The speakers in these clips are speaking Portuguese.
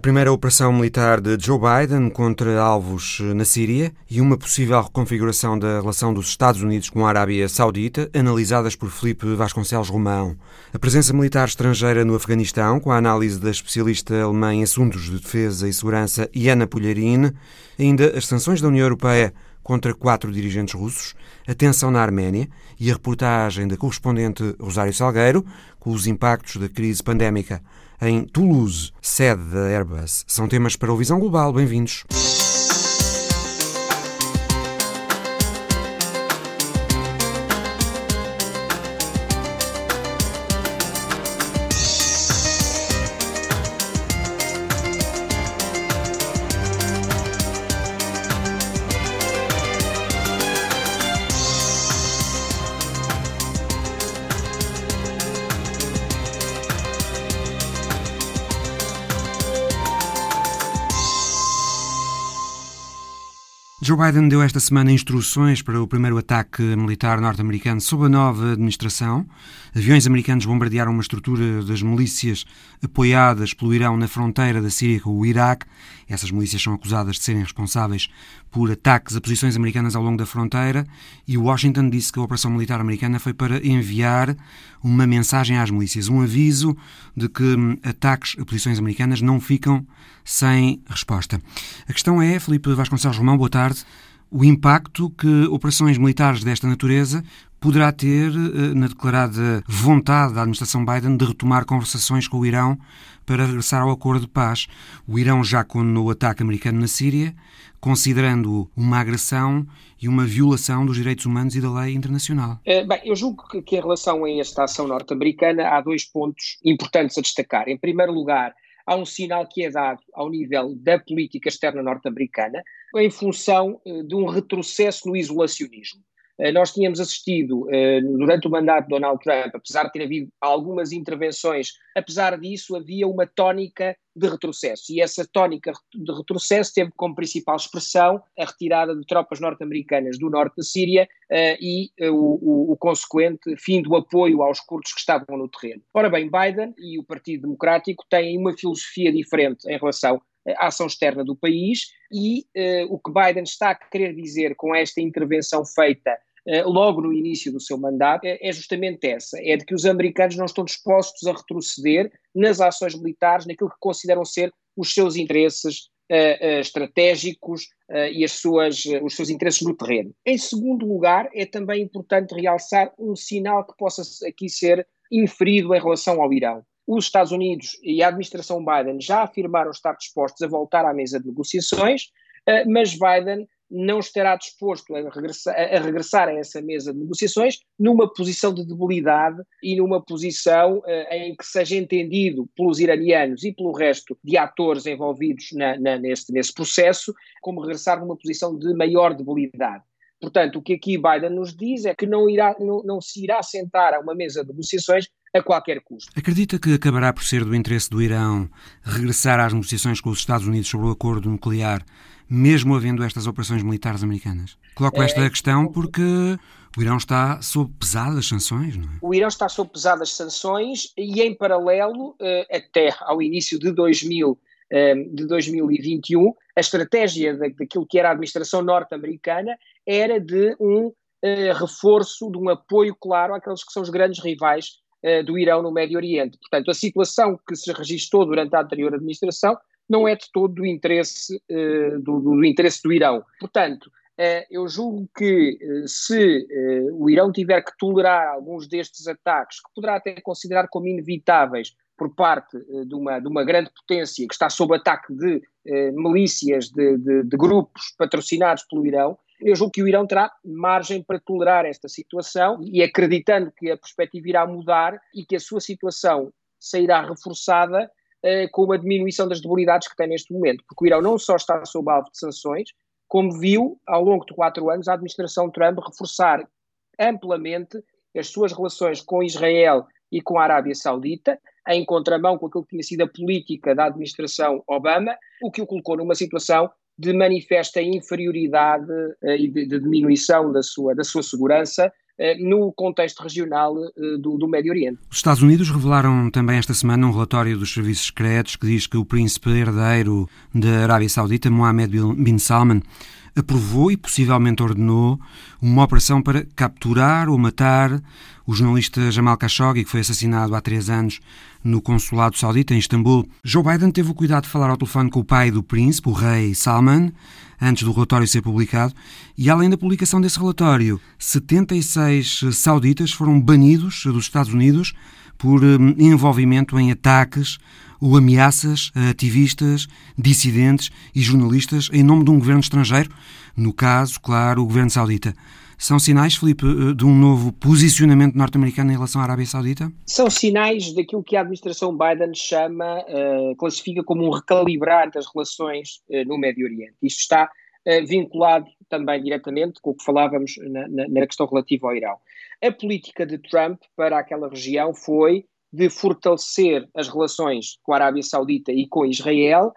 A primeira operação militar de Joe Biden contra alvos na Síria e uma possível reconfiguração da relação dos Estados Unidos com a Arábia Saudita, analisadas por Felipe Vasconcelos Romão. A presença militar estrangeira no Afeganistão, com a análise da especialista alemã em assuntos de defesa e segurança Iana Pulharine, ainda as sanções da União Europeia contra quatro dirigentes russos, a tensão na Arménia e a reportagem da correspondente Rosário Salgueiro com os impactos da crise pandémica em Toulouse, sede da Airbus. São temas para o Visão Global. Bem-vindos. Joe Biden deu esta semana instruções para o primeiro ataque militar norte-americano sob a nova administração. Aviões americanos bombardearam uma estrutura das milícias apoiadas pelo Irão na fronteira da Síria com o Iraque. Essas milícias são acusadas de serem responsáveis por ataques a posições americanas ao longo da fronteira e Washington disse que a operação militar americana foi para enviar uma mensagem às milícias, um aviso de que hum, ataques a posições americanas não ficam sem resposta. A questão é, Felipe Vasconcelos Romão, boa tarde, o impacto que operações militares desta natureza poderá ter eh, na declarada vontade da administração Biden de retomar conversações com o Irão para regressar ao acordo de paz. O Irão já condenou o ataque americano na Síria, considerando uma agressão e uma violação dos direitos humanos e da lei internacional. Eh, bem, eu julgo que, que em relação a esta ação norte-americana há dois pontos importantes a destacar. Em primeiro lugar, há um sinal que é dado ao nível da política externa norte-americana em função eh, de um retrocesso no isolacionismo. Eh, nós tínhamos assistido eh, durante o mandato de Donald Trump, apesar de ter havido algumas intervenções, apesar disso havia uma tónica de retrocesso. E essa tónica de retrocesso teve como principal expressão a retirada de tropas norte-americanas do norte da Síria uh, e uh, o, o, consequente fim do apoio aos curdos que estavam no terreno. Ora bem, Biden e o Partido Democrático têm uma filosofia diferente em relação à ação externa do país e uh, o que Biden está a querer dizer com esta intervenção feita eh, logo no início do seu mandato é, é justamente essa: é de que os americanos não estão dispostos a retroceder nas ações militares, naquilo que consideram ser os seus interesses uh, uh, estratégicos uh, e as suas, os seus interesses no terreno. Em segundo lugar, é também importante realçar um sinal que possa aqui ser inferido em relação ao Irão. Os Estados Unidos e a administração Biden já afirmaram estar dispostos a voltar à mesa de negociações, mas Biden não estará disposto a regressar, a regressar, a essa mesa de negociações numa posição de debilidade e numa posição uh, em que seja entendido pelos iranianos e pelo resto de atores envolvidos na, na, neste, nesse processo como regressar numa posição de maior debilidade. Portanto, o que aqui Biden nos diz é que não, irá, não, não se irá sentar a uma mesa de negociações a qualquer custo. Acredita que acabará por ser do interesse do Irão regressar às negociações com os Estados Unidos sobre o acordo nuclear mesmo havendo estas operações militares americanas? Coloco esta é, questão porque o Irão está sob pesadas sanções, não é? O Irão está sob pesadas sanções e, em paralelo, eh, até ao início de 2000, eh, de 2021, a estratégia daquilo que era a administração norte-americana era de um eh, reforço, de um apoio claro àqueles que são os grandes rivais do Irão no Médio Oriente. Portanto, a situação que se registrou durante a anterior administração não é de todo do interesse, uh, do, do, interesse do Irão. Portanto, uh, eu julgo que uh, se o Irão tiver que tolerar alguns destes ataques, que poderá até considerar como inevitáveis por parte de, uma, de uma grande potência que está sob ataque de milícias, de, de, de grupos patrocinados pelo Irão, eu julgo que o Irão terá margem para tolerar esta situação e acreditando que a perspectiva irá mudar e que a sua situação sairá reforçada, com uma diminuição das debilidades que tem neste momento, porque o Irão não só está sob alvo de sanções, como viu ao longo de quatro anos a administração Trump reforçar amplamente as suas relações com Israel e com a Arábia Saudita, em contramão com aquilo que tinha sido a política da administração Obama, o que o colocou numa situação de manifesta inferioridade uh, e de, de, diminuição da sua, da sua segurança no contexto regional do, do, Médio Oriente. Os Estados Unidos revelaram também esta semana um relatório dos serviços secretos que diz que o príncipe herdeiro da Arábia Saudita, Mohammed bin Salman, aprovou e possivelmente ordenou uma operação para capturar ou matar o jornalista Jamal Khashoggi, que foi assassinado há três anos no consulado saudita em Istambul. Joe Biden teve o cuidado de falar ao telefone com o pai do príncipe, o rei Salman, antes do relatório ser publicado, e além da publicação desse relatório, 76 sauditas foram banidos dos Estados Unidos por hum, envolvimento em ataques ou ameaças a ativistas, dissidentes e jornalistas em nome de um governo estrangeiro, no caso, claro, o governo saudita. São sinais, Felipe, eh, de um novo posicionamento norte-americano em relação à Arábia Saudita? São sinais daquilo que a administração Biden chama, uh, classifica como um recalibrar das relações uh, no Médio Oriente. Isto está uh, vinculado também diretamente com o que falávamos na, na, na questão relativa ao Irão. A política de Trump para aquela região foi de fortalecer as relações com a Arábia Saudita e com Israel,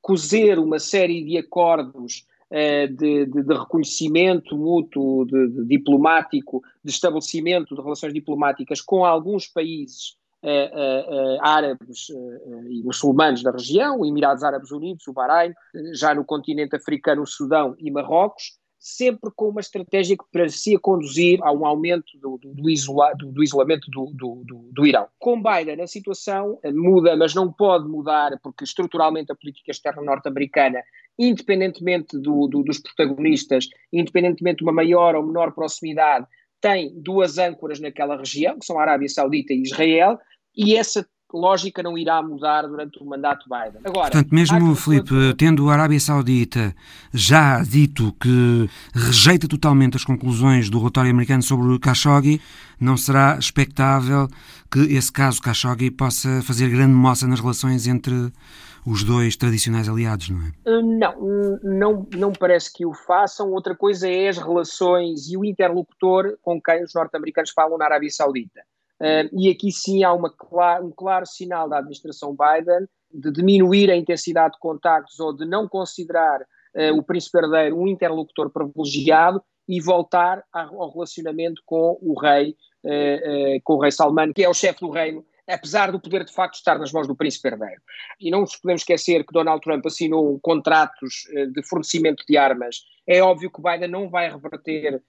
cozer uma série de acordos uh, de, de, de, reconhecimento mútuo, de, de, diplomático, de estabelecimento de relações diplomáticas com alguns países uh, uh, árabes e muçulmanos da região, Emirados Árabes Unidos, o Bahrein, já no continente africano, o Sudão e Marrocos, sempre com uma estratégia que parecia conduzir a um aumento do, do, do, isola, do, isolamento do, Irão. Com Biden, a situação eh, muda, mas não pode mudar, porque estruturalmente a política externa norte-americana, independentemente dos protagonistas, independentemente de uma maior ou menor proximidade, tem duas âncoras naquela região, que são a Arábia Saudita e Israel, e essa lógica não irá mudar durante o mandato Biden. Agora, Portanto, mesmo, Felipe, tendo a Arábia Saudita já dito que rejeita totalmente as conclusões do relatório americano sobre o Khashoggi, não será expectável que esse caso Khashoggi possa fazer grande moça nas relações entre os dois tradicionais aliados, não é? Hum, não, não, não parece que o façam. Outra coisa é as relações e o interlocutor com quem os norte-americanos falam na Arábia Saudita. E aqui sim há uma, um claro sinal da administração Biden de diminuir a intensidade de contactos ou de não considerar uh, o príncipe herdeiro um interlocutor privilegiado e voltar ao relacionamento com o rei, uh, com o rei Salman, que é o chefe do reino, apesar do poder de facto estar nas mãos do príncipe herdeiro. E não nos podemos esquecer que Donald Trump assinou contratos de fornecimento de armas. É óbvio que Biden não vai reverter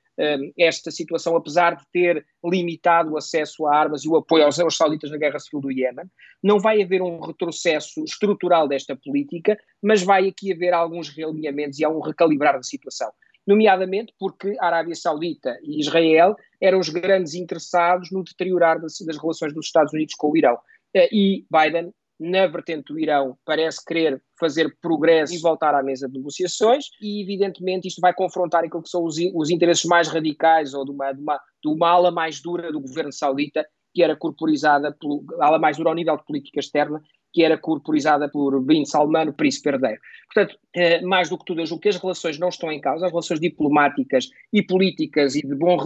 esta situação, apesar de ter limitado o acesso a armas e o apoio aos, aos sauditas na guerra civil do Iémen. Não vai haver um retrocesso estrutural desta política, mas vai aqui haver alguns realinhamentos e há um recalibrar da situação. Nomeadamente porque a Arábia Saudita e Israel eram os grandes interessados no deteriorar das, das relações dos Estados Unidos com o Irão. Eh, e Biden na vertente do Irão, parece querer fazer progresso e voltar à mesa de negociações, e evidentemente isto vai confrontar aquilo que são os, os interesses mais radicais ou de uma, de, uma, de uma ala mais dura do governo saudita, que era corporizada, pelo, ala mais dura ao nível de política externa, que era corporizada por Bin Salman, o príncipe herdeiro. Portanto, eh, mais do que tudo, eu julgo que as relações não estão em causa, as relações diplomáticas e políticas e de bom,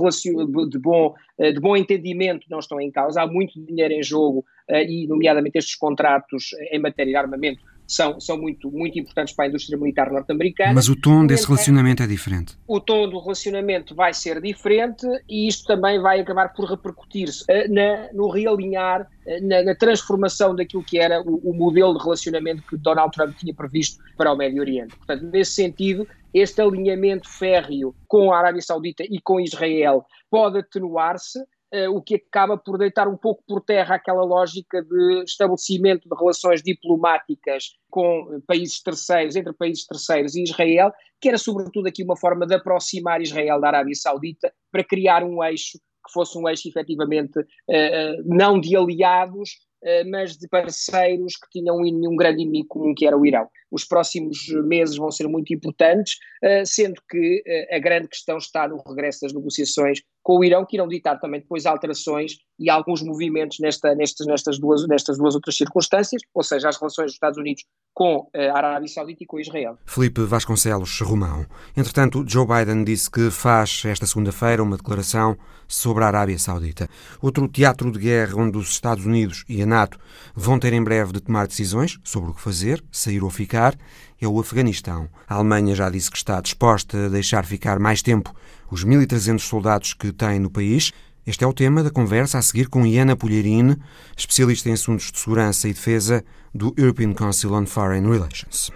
de bom, eh, de bom entendimento não estão em causa. Há muito dinheiro em jogo eh, e, nomeadamente, estes contratos em matéria de armamento são, são muito, muito importantes para a indústria militar norte-americana. Mas o tom desse relacionamento é diferente. O tom do relacionamento vai ser diferente e isto também vai acabar por repercutir-se uh, no realinhar, uh, na, na, transformação daquilo que era o, o, modelo de relacionamento que Donald Trump tinha previsto para o Médio Oriente. Portanto, nesse sentido, este alinhamento férreo com a Arábia Saudita e com Israel pode atenuar-se o que acaba por deitar um pouco por terra aquela lógica de estabelecimento de relações diplomáticas com países terceiros, entre países terceiros e Israel, que era sobretudo aqui uma forma de aproximar Israel da Arábia Saudita para criar um eixo que fosse um eixo efetivamente uh, uh, não de aliados, eh, mas de parceiros que tinham um, grande inimigo comum, que era o Irão. Os próximos meses vão ser muito importantes, eh, sendo que eh, a grande questão está no regresso das negociações com o Irão, que irão ditar também depois alterações e alguns movimentos nesta, nestas, nestas, duas, nestas duas outras circunstâncias, ou seja, as relações dos Estados Unidos com eh, a Arábia Saudita e com Israel. Felipe Vasconcelos Romão. Entretanto, Joe Biden disse que faz esta segunda-feira uma declaração sobre a Arábia Saudita. Outro teatro de guerra onde os Estados Unidos e a NATO vão ter em breve de tomar decisões sobre o que fazer, sair ou ficar, é o Afeganistão. A Alemanha já disse que está disposta a deixar ficar mais tempo os 1.300 soldados que tem no país. Este é o tema da conversa a seguir com Iana Pulherini, especialista em assuntos de segurança e defesa do European Council on Foreign Relations.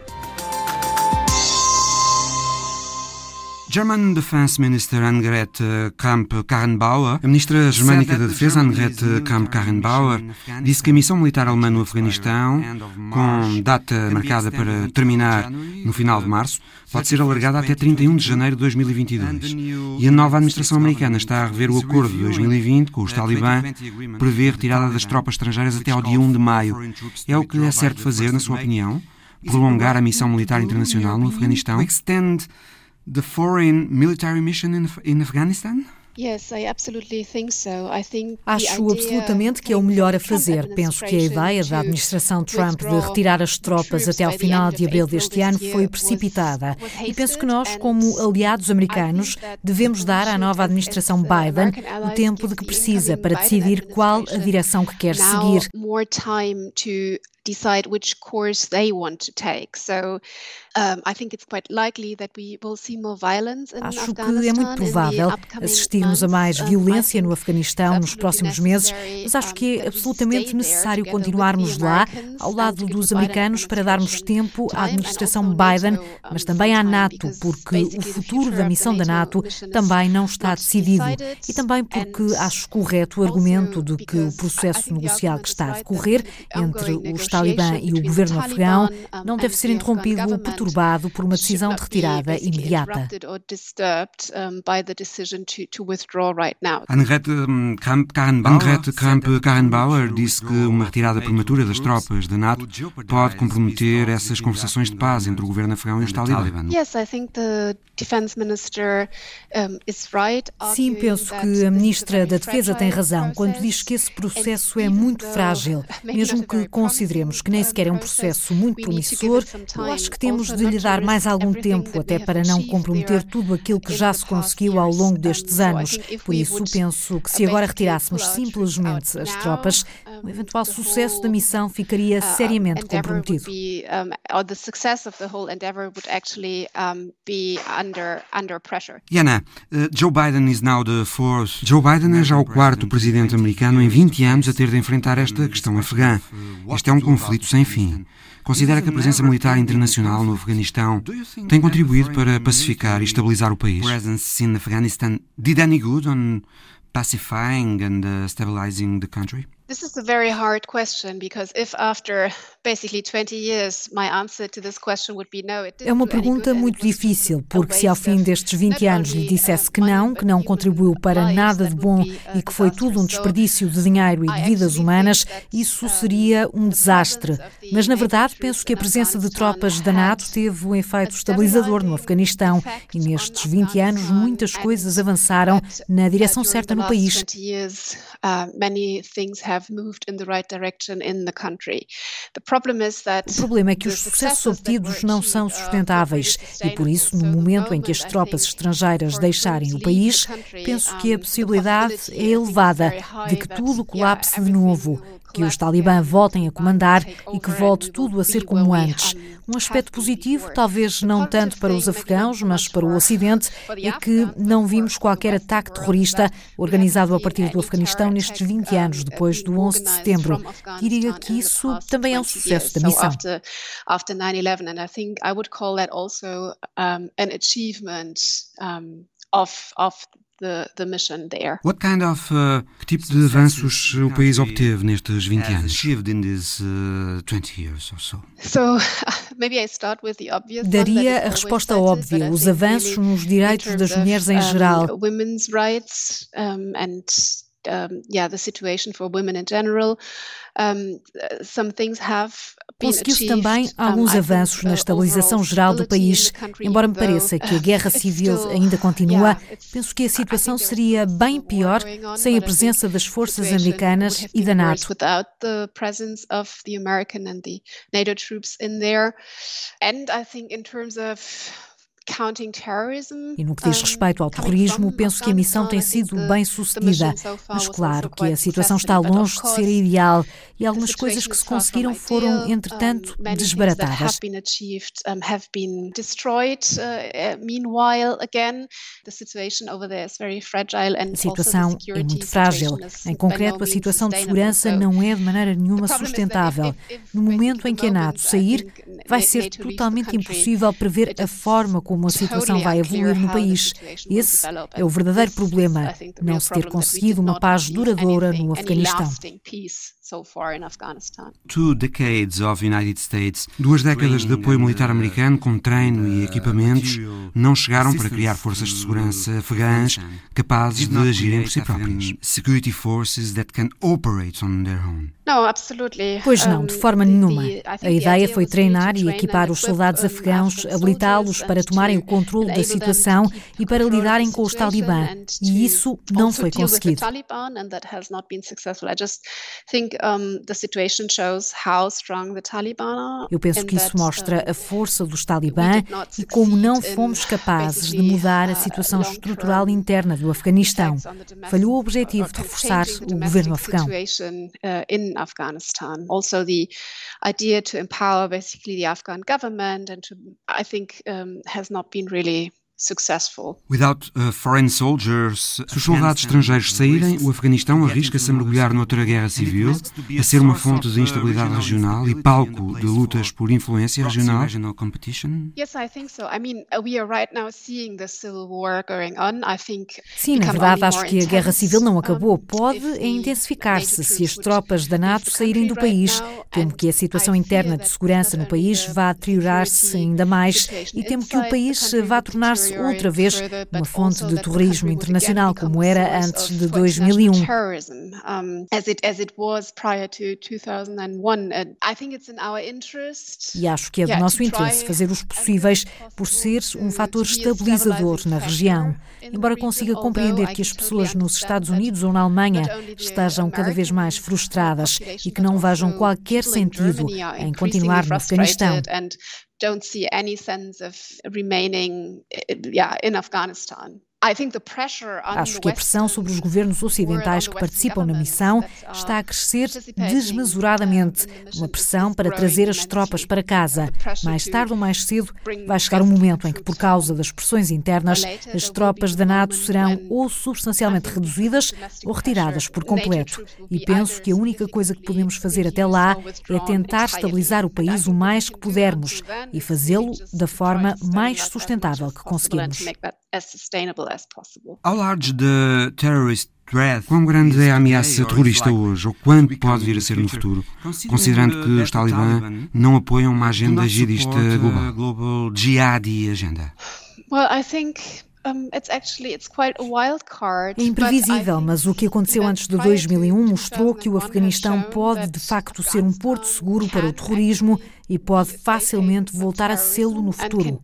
German Defense Minister Annegret Kramp-Karrenbauer, a ministra germânica da Defesa Annegret Kramp-Karrenbauer, disse que a missão militar alemã no Afeganistão, com data marcada para terminar no final de março, pode ser alargada até 31 de janeiro de 2022. E a nova administração americana está a rever o acordo de 2020 com os talibã, prevê a retirada das tropas estrangeiras até ao dia 1 de maio. É o que é certo fazer, na sua opinião? Prolongar a missão militar internacional no Afeganistão? The foreign military mission in, in Afghanistan? Acho absolutamente que é o melhor a fazer. Penso que a ideia da administração Trump de retirar as tropas até ao final de abril deste ano foi precipitada. E penso que nós, como aliados americanos, devemos dar à nova administração Biden o tempo de que precisa para decidir qual a direção que quer seguir decide which course they want to take. So I think it's quite likely that we will see more violence in Acho que é muito provável assistirmos a mais violência no Afeganistão nos próximos meses, mas acho que é absolutamente necessário continuarmos lá, ao lado dos americanos, para darmos tempo à administração Biden, mas também à NATO, porque o futuro da missão da NATO também não está decidido. E também porque acho correto o argumento de que o processo negocial que está a decorrer entre os Talibã e o governo afegão não deve ser interrompido ou perturbado por uma decisão de retirada imediata. Annegret Kramp-Karrenbauer disse que uma retirada prematura das tropas da NATO pode comprometer essas conversações de paz entre o governo afegão e os Talibã. Sim, penso que a ministra da Defesa tem razão quando diz que esse processo é muito frágil, mesmo que consideremos que nem sequer é um processo muito promissor, eu acho que temos de lhe dar mais algum tempo, até para não comprometer tudo aquilo que já se conseguiu ao longo destes anos. Por isso, penso que se agora retirássemos simplesmente as tropas, o eventual sucesso da missão ficaria seriamente comprometido. Yana, uh, Joe Biden is now the fourth. Joe Biden é já o quarto presidente americano em 20 anos a ter de enfrentar esta questão afegã. Este é um conflito sem fim. Considera que a presença militar internacional no Afeganistão tem contribuído para pacificar e estabilizar o país? Presence in Afghanistan did any good on pacifying and uh, stabilizing the country? This is a very hard question because if after basically 20 years my answer to this question would be no, it É uma pergunta muito difícil, porque se ao fim destes 20 anos lhe dissesse que não, que não contribuiu para nada de bom e que foi tudo um desperdício de dinheiro e de vidas humanas, isso seria um desastre. Mas na verdade, penso que a presença de tropas da NATO teve um efeito estabilizador no Afeganistão e nestes 20 anos muitas coisas avançaram na direção certa no país. O problema é que os sucessos obtidos não são sustentáveis e, por isso, no momento em que as tropas estrangeiras deixarem o país, penso que a possibilidade é elevada de que tudo colapse de novo que os talibã voltem a comandar e que volte tudo a ser como antes. Um aspecto positivo, talvez não tanto para os afegãos, mas para o Ocidente, é que não vimos qualquer ataque terrorista organizado a partir do Afeganistão nestes 20 anos depois do 11 de setembro. Diria que isso também é um sucesso da missão. After 9/11 and I think I would call that also an achievement of of the, the mission there. What kind of uh, que tipo de avanços o país obteve nestes 20 anos? Achieved in these uh, 20 years or so. So, maybe I start with the obvious Daria a resposta óbvia, os avanços nos direitos das mulheres em geral. Women's rights and um, yeah, the situation for women in general. Um, some things have Conseguiu-se também alguns avanços na estabilização geral do país. Embora me pareça que a guerra civil ainda continua, penso que a situação seria bem pior sem a presença das forças americanas e da NATO. E no que diz respeito ao terrorismo, penso que a missão tem sido bem sucedida. Mas claro que a situação está longe de ser ideal e algumas coisas que se conseguiram foram, entretanto, desbaratadas. A situação é muito frágil. Em concreto, a situação de segurança não é de maneira nenhuma sustentável. No momento em que a NATO sair, vai ser totalmente impossível prever a forma como a situação vai evoluir no país. Esse é o verdadeiro problema, não se ter conseguido uma paz duradoura no Afeganistão. Two decades of United States, duas décadas de apoio militar americano com treino e equipamentos, não chegaram para criar forças de segurança afegãs capazes de agirem por si próprias. Security forces that can operate on their own. Pois não, de forma nenhuma. A ideia foi treinar e equipar os soldados afegãos, habilitá-los para tomarem o controle da situação e para lidarem com os talibã. E isso não foi conseguido. Eu penso que isso mostra a força dos talibã e como não fomos capazes de mudar a situação estrutural interna do Afeganistão. Falhou o objetivo de reforçar o governo afegão. Afghanistan. Also, the idea to empower basically the Afghan government and to, I think, um, has not been really Without uh, foreign soldiers, se os soldados estrangeiros saírem, o Afeganistão arrisca-se a mergulhar noutra guerra civil, a ser uma fonte de instabilidade regional e palco de lutas por influência regional. Sim, na verdade, acho que a guerra civil não acabou. Pode intensificar-se se as tropas da NATO saírem do país. Temo que a situação interna de segurança no país vá deteriorar-se ainda mais e temo que o país vá tornar-se outra vez uma fonte de terrorismo internacional, como era antes de 2001. E acho que é do nosso interesse fazer os possíveis por ser um fator estabilizador na região. Embora consiga compreender que as pessoas nos Estados Unidos ou na Alemanha estejam cada vez mais frustradas e que não vejam qualquer sentido em continuar no Afeganistão don't see any sense of remaining eh, yeah, in Afghanistan. Acho que a pressão sobre os governos ocidentais que participam na missão está a crescer desmesuradamente. Uma pressão para trazer as tropas para casa. Mais tarde ou mais cedo, vai chegar um momento em que, por causa das pressões internas, as tropas da NATO serão ou substancialmente reduzidas ou retiradas por completo. E penso que a única coisa que podemos fazer até lá é tentar estabilizar o país o mais que pudermos e fazê-lo da forma mais sustentável que conseguirmos as sustainable as possible. Ao large the terrorist threat, quão grande é a ameaça terrorista hoje, ou quanto pode vir a ser no futuro, considerando que os talibã não apoiam uma agenda jihadista global? Global Jihadi Agenda. Well, I think é imprevisível, mas o que aconteceu antes de 2001 mostrou que o Afeganistão pode de facto ser um porto seguro para o terrorismo e pode facilmente voltar a sê-lo no futuro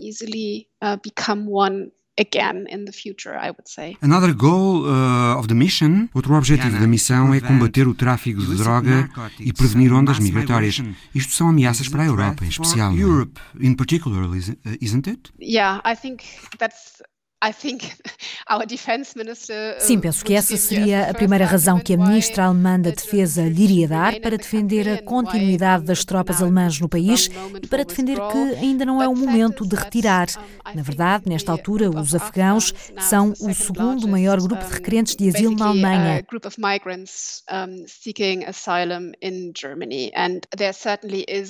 again in the future, I would say. Another goal uh, of the mission, outro objetivo da missão é combater o tráfico de droga e prevenir ondas migratórias. Isto são ameaças para a Europa, em especial. Europe, in particular, isn't it? Yeah, I think that's Sim, penso que essa seria a primeira razão que a ministra alemã da Defesa lhe iria dar para defender a continuidade das tropas alemãs no país e para defender que ainda não é o momento de retirar. Na verdade, nesta altura, os afegãos são o segundo maior grupo de requerentes de asilo na Alemanha.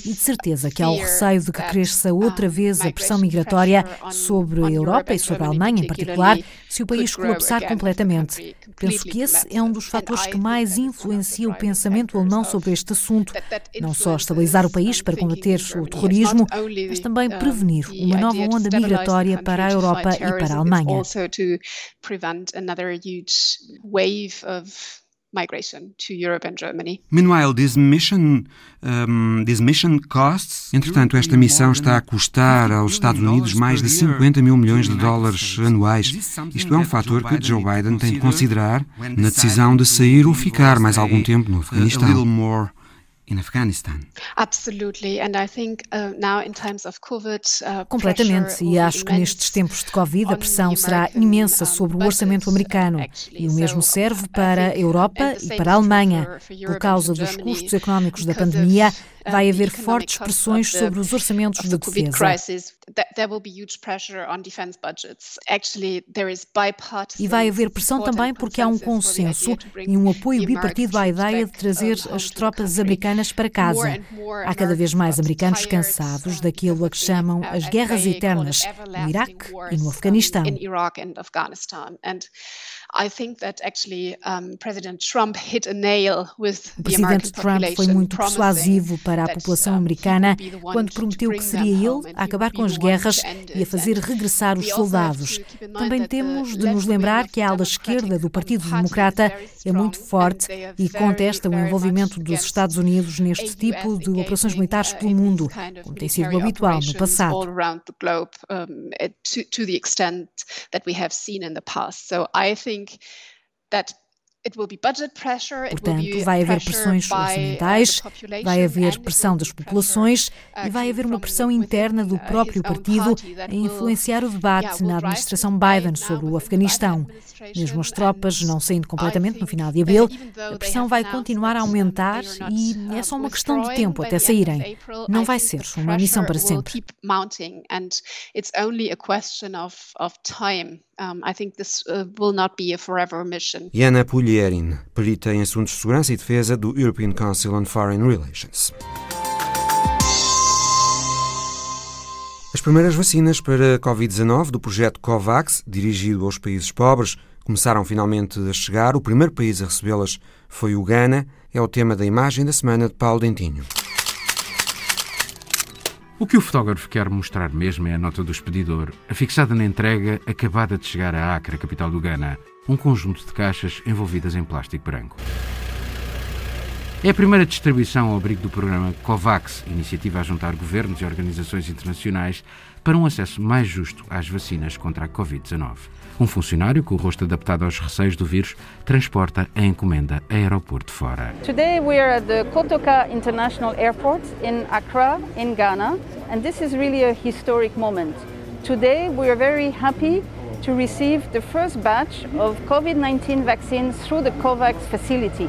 E de certeza que há o receio de que cresça outra vez a pressão migratória sobre a Europa e sobre a Alemanha em particular, se o país colapsar completamente. Penso que esse é um dos fatores que mais influencia o pensamento alemão sobre este assunto. Não só estabilizar o país para combater o terrorismo, mas também prevenir uma nova onda migratória para a Europa e para a Alemanha. Migration to Europe and Germany. Meanwhile, this mission, um, this mission costs. Entretanto, esta missão está a custar aos Estados Unidos mais de 50 mil milhões de dólares anuais. Isto é um fator que Joe Biden tem de considerar na decisão de sair ou ficar mais algum tempo no Afeganistão in Afghanistan. Absolutely, and I think uh, now in times of COVID, uh, completamente. E acho que nestes tempos de Covid a pressão será imensa sobre o orçamento americano e o mesmo serve para a Europa e para a Alemanha por causa dos custos económicos da pandemia vai haver fortes pressões sobre os orçamentos de defesa. E vai haver pressão também porque há um consenso e um apoio bipartido à ideia de trazer as tropas americanas para casa. Há cada vez mais americanos cansados daquilo a que chamam as guerras eternas no Iraque e no Afeganistão. I think that actually um, President Trump hit a nail with o presidente Trump foi muito persuasivo para a população americana quando prometeu que seria ele a acabar com as guerras e a fazer regressar os soldados. Também temos de nos lembrar que a ala esquerda do Partido Democrata é muito forte e contesta o envolvimento dos Estados Unidos neste tipo de operações militares pelo mundo, como tem sido habitual no passado. So I think that Portanto, vai haver pressões orçamentais, vai haver pressão das populações uh, e vai haver uma pressão interna do uh, próprio partido a influenciar o debate na administração Biden sobre o Afeganistão. Mesmo as tropas não saindo completamente no final de abril, a pressão vai continuar a aumentar e é só uma questão de tempo até saírem. Não vai ser uma missão para sempre. Um, I think this uh, will not be a forever mission. Yana Pulierin, perita em assuntos de segurança e defesa do European Council on Foreign Relations. As primeiras vacinas para a Covid-19 do projeto COVAX, dirigido aos países pobres, começaram finalmente a chegar. O primeiro país a recebê-las foi o Ghana. É o tema da imagem da semana de Paulo Dentinho. O que o fotógrafo quer mostrar mesmo é a nota do expedidor, afixada na entrega acabada de chegar a Acre, capital do Ghana, um conjunto de caixas envolvidas em plástico branco. É a primeira distribuição ao abrigo do programa COVAX, iniciativa a juntar governos e organizações internacionais para um acesso mais justo às vacinas contra a Covid-19. Um funcionário com o rosto adaptado aos receios do vírus transporta a encomenda a aeroporto fora. Today we are at the Kotoka International Airport in Accra, in Ghana, and this is really a historic moment. Today we are very happy to receive the first batch of COVID-19 vaccines through the COVAX facility.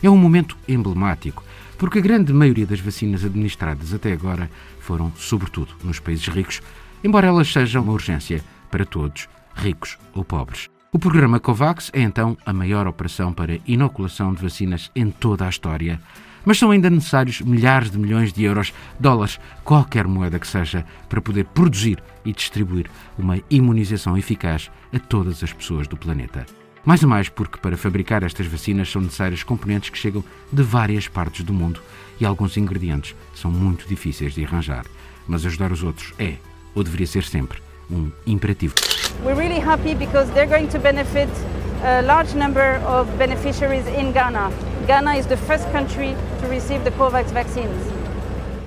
É um momento emblemático, porque a grande maioria das vacinas administradas até agora foram, sobretudo, nos países ricos, embora elas sejam uma urgência para todos, ricos ou pobres. O programa COVAX é então a maior operação para inoculação de vacinas em toda a história. Mas são ainda necessários milhares de milhões de euros, dólares, qualquer moeda que seja, para poder produzir e distribuir uma imunização eficaz a todas as pessoas do planeta. Mais ou mais porque para fabricar estas vacinas são necessários componentes que chegam de várias partes do mundo e alguns ingredientes são muito difíceis de arranjar. Mas ajudar os outros é, ou deveria ser sempre, um imperativo. We're really happy because they're going to benefit a large number of beneficiaries in Ghana. Ghana is the first country to receive the COVAX vaccines.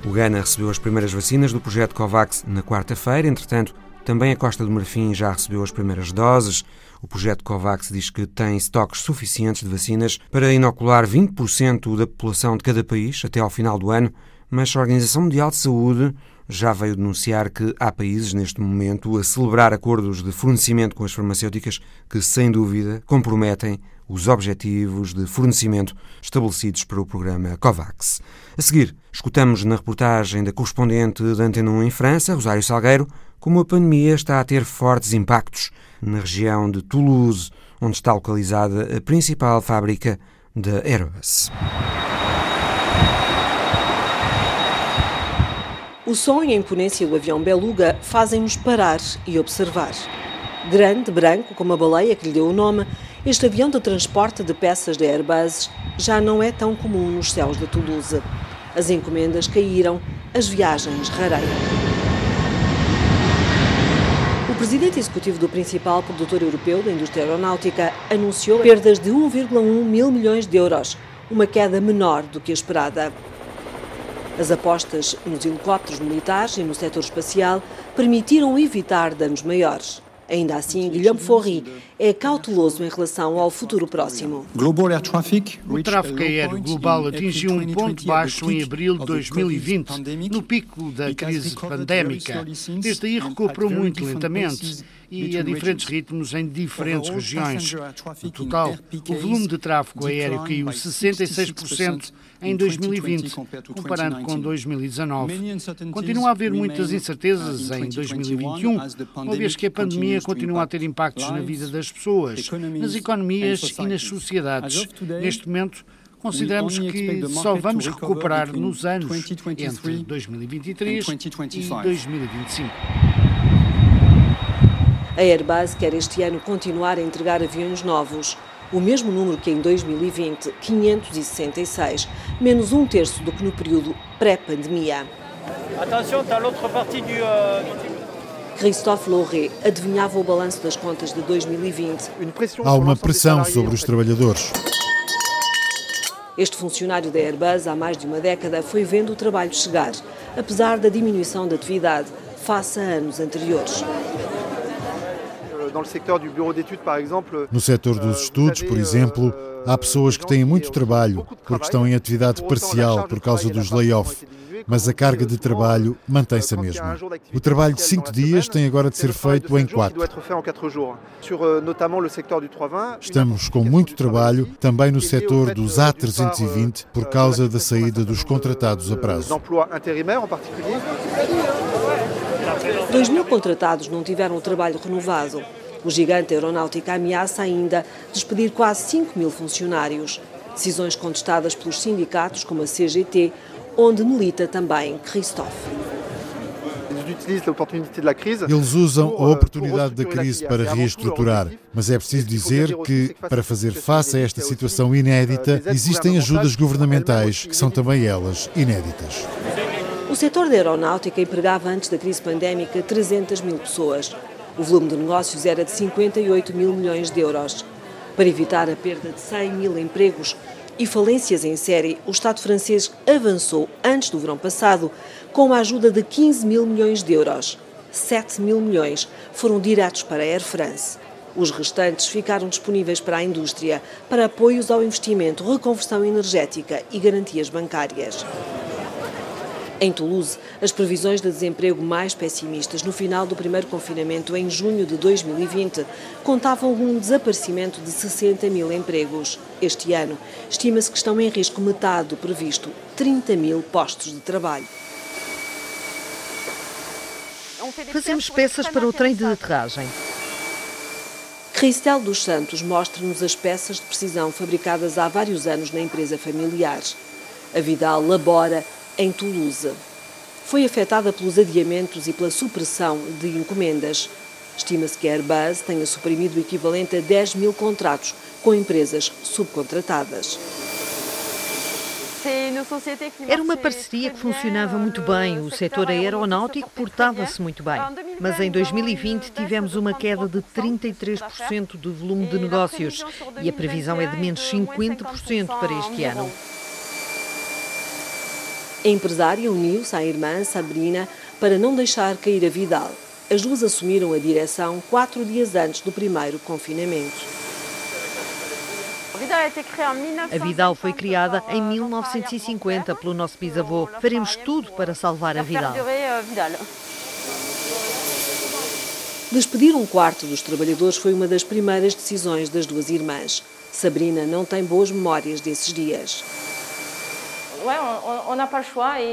O Ghana recebeu as primeiras vacinas do projeto COVAX na quarta-feira, entretanto, também a Costa do Marfim já recebeu as primeiras doses. O projeto COVAX diz que tem estoques suficientes de vacinas para inocular 20% da população de cada país até ao final do ano, mas a Organização Mundial de Saúde já veio denunciar que há países neste momento a celebrar acordos de fornecimento com as farmacêuticas que, sem dúvida, comprometem os objetivos de fornecimento estabelecidos para o programa COVAX. A seguir, escutamos na reportagem da correspondente da Antena 1 em França, Rosário Salgueiro, como a pandemia está a ter fortes impactos na região de Toulouse, onde está localizada a principal fábrica da Airbus. O som e a imponência do avião Beluga fazem-nos parar e observar. Grande, branco, como a baleia que lhe deu o nome, este avião de transporte de peças da Airbus já não é tão comum nos céus de Toulouse. As encomendas caíram, as viagens rareiam. presidente executivo do principal produtor europeu da indústria aeronáutica anunciou perdas de 1,1 mil milhões de euros, uma queda menor do que a esperada. As apostas nos helicópteros militares e no setor espacial permitiram evitar danos maiores. Ainda assim, Guilherme Forri é cauteloso em relação ao futuro próximo. O tráfego aéreo global atingiu um ponto baixo em abril de 2020, no pico da crise pandémica. Desde aí recuperou muito lentamente e a diferentes ritmos em diferentes regiões. No total, o volume de tráfego aéreo caiu 66% em 2020, comparando com 2019. Continua a haver muitas incertezas em 2021, uma vez que a pandemia continua a ter impactos na vida das pessoas, nas economias e nas sociedades. Neste momento, consideramos que só vamos recuperar nos anos entre 2023 e 2025. A Airbus quer este ano continuar a entregar aviões novos, o mesmo número que em 2020, 566, menos um terço do que no período pré-pandemia. Euh, Christophe Loré adivinhava o balanço das contas de 2020. Há uma pressão sobre os trabalhadores. Este funcionário da Airbus, há mais de uma década, foi vendo o trabalho chegar, apesar da diminuição da atividade face a anos anteriores. No setor dos euh, estudos, por exemplo, há pessoas que têm muito trabalho porque estão em atividade parcial por causa dos layoffs, mas a carga de trabalho mantém-se a mesma. O trabalho de cinco dias tem agora de ser feito em quatro. Euh, Estamos com muito trabalho também no setor dos A320 por causa da saída dos contratados a prazo. 2 mil contratados não tiveram o trabalho renovado. O gigante aeronáutica ameaça ainda despedir quase 5 mil funcionários. Decisões contestadas pelos sindicatos, como a CGT, onde milita também Christophe. Eles usam a oportunidade da crise para reestruturar, mas é preciso dizer que, para fazer face a esta situação inédita, existem ajudas governamentais que são também elas inéditas. O setor da aeronáutica empregava antes da crise pandémica 300 mil pessoas. O volume de negócios era de 58 mil milhões de euros. Para evitar a perda de 100 mil empregos e falências em série, o Estado francês avançou antes do verão passado com uma ajuda de 15 mil milhões de euros. 7 mil milhões foram diretos para a Air France. Os restantes ficaram disponíveis para a indústria, para apoios ao investimento, reconversão energética e garantias bancárias. Em Toulouse, as previsões de desemprego mais pessimistas no final do primeiro confinamento, em junho de 2020, contavam um desaparecimento de 60 mil empregos. Este ano, estima-se que estão em risco metade do previsto, 30 mil postos de trabalho. Fazemos peças para o trem de aterragem. Cristel dos Santos mostra-nos as peças de precisão fabricadas há vários anos na empresa familiar. A Vidal labora em Toulouse. Foi afetada pelos adiamentos e pela supressão de encomendas. Estima-se que a Airbus tenha suprimido o equivalente a 10 mil contratos com empresas subcontratadas. Era uma parceria que funcionava muito bem, o setor aeronáutico portava-se muito bem. Mas em 2020 tivemos uma queda de 33% do volume de negócios e a previsão é de menos 50% para este ano. A empresária uniu-se à irmã Sabrina para não deixar cair a Vidal. As duas assumiram a direção quatro dias antes do primeiro confinamento. A Vidal foi criada em 1950 pelo nosso bisavô. Faremos tudo para salvar a Vidal. Despedir um quarto dos trabalhadores foi uma das primeiras decisões das duas irmãs. Sabrina não tem boas memórias desses dias.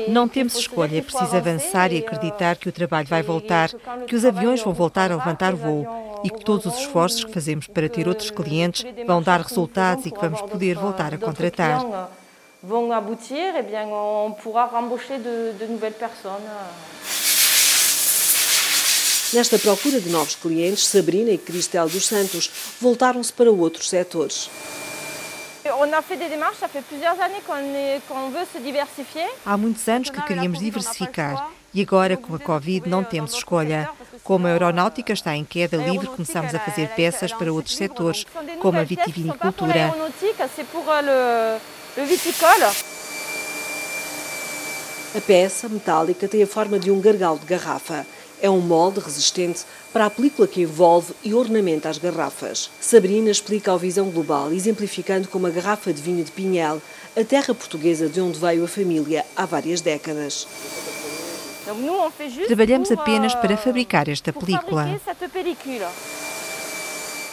Não temos escolha, é preciso avançar e acreditar que o trabalho vai voltar, que os aviões vão voltar a levantar voo e que todos os esforços que fazemos para ter outros clientes vão dar resultados e que vamos poder voltar a contratar. Vão aboutir, eh bien, on pourra rembaucher de, de nouvelles personnes. Nesta procura de novos clientes, Sabrina e Cristel dos Santos voltaram-se para outros setores. Há muitos anos que queríamos diversificar e agora, com a Covid, não temos escolha. Como a aeronáutica está em queda livre, começamos a fazer peças para outros setores, como a vitivinicultura. A peça metálica tem a forma de um gargalo de garrafa. É um molde resistente para a película que envolve e ornamenta as garrafas. Sabrina explica a visão global, exemplificando com uma garrafa de vinho de Pinhel, a terra portuguesa de onde veio a família há várias décadas. Trabalhamos apenas para fabricar esta película.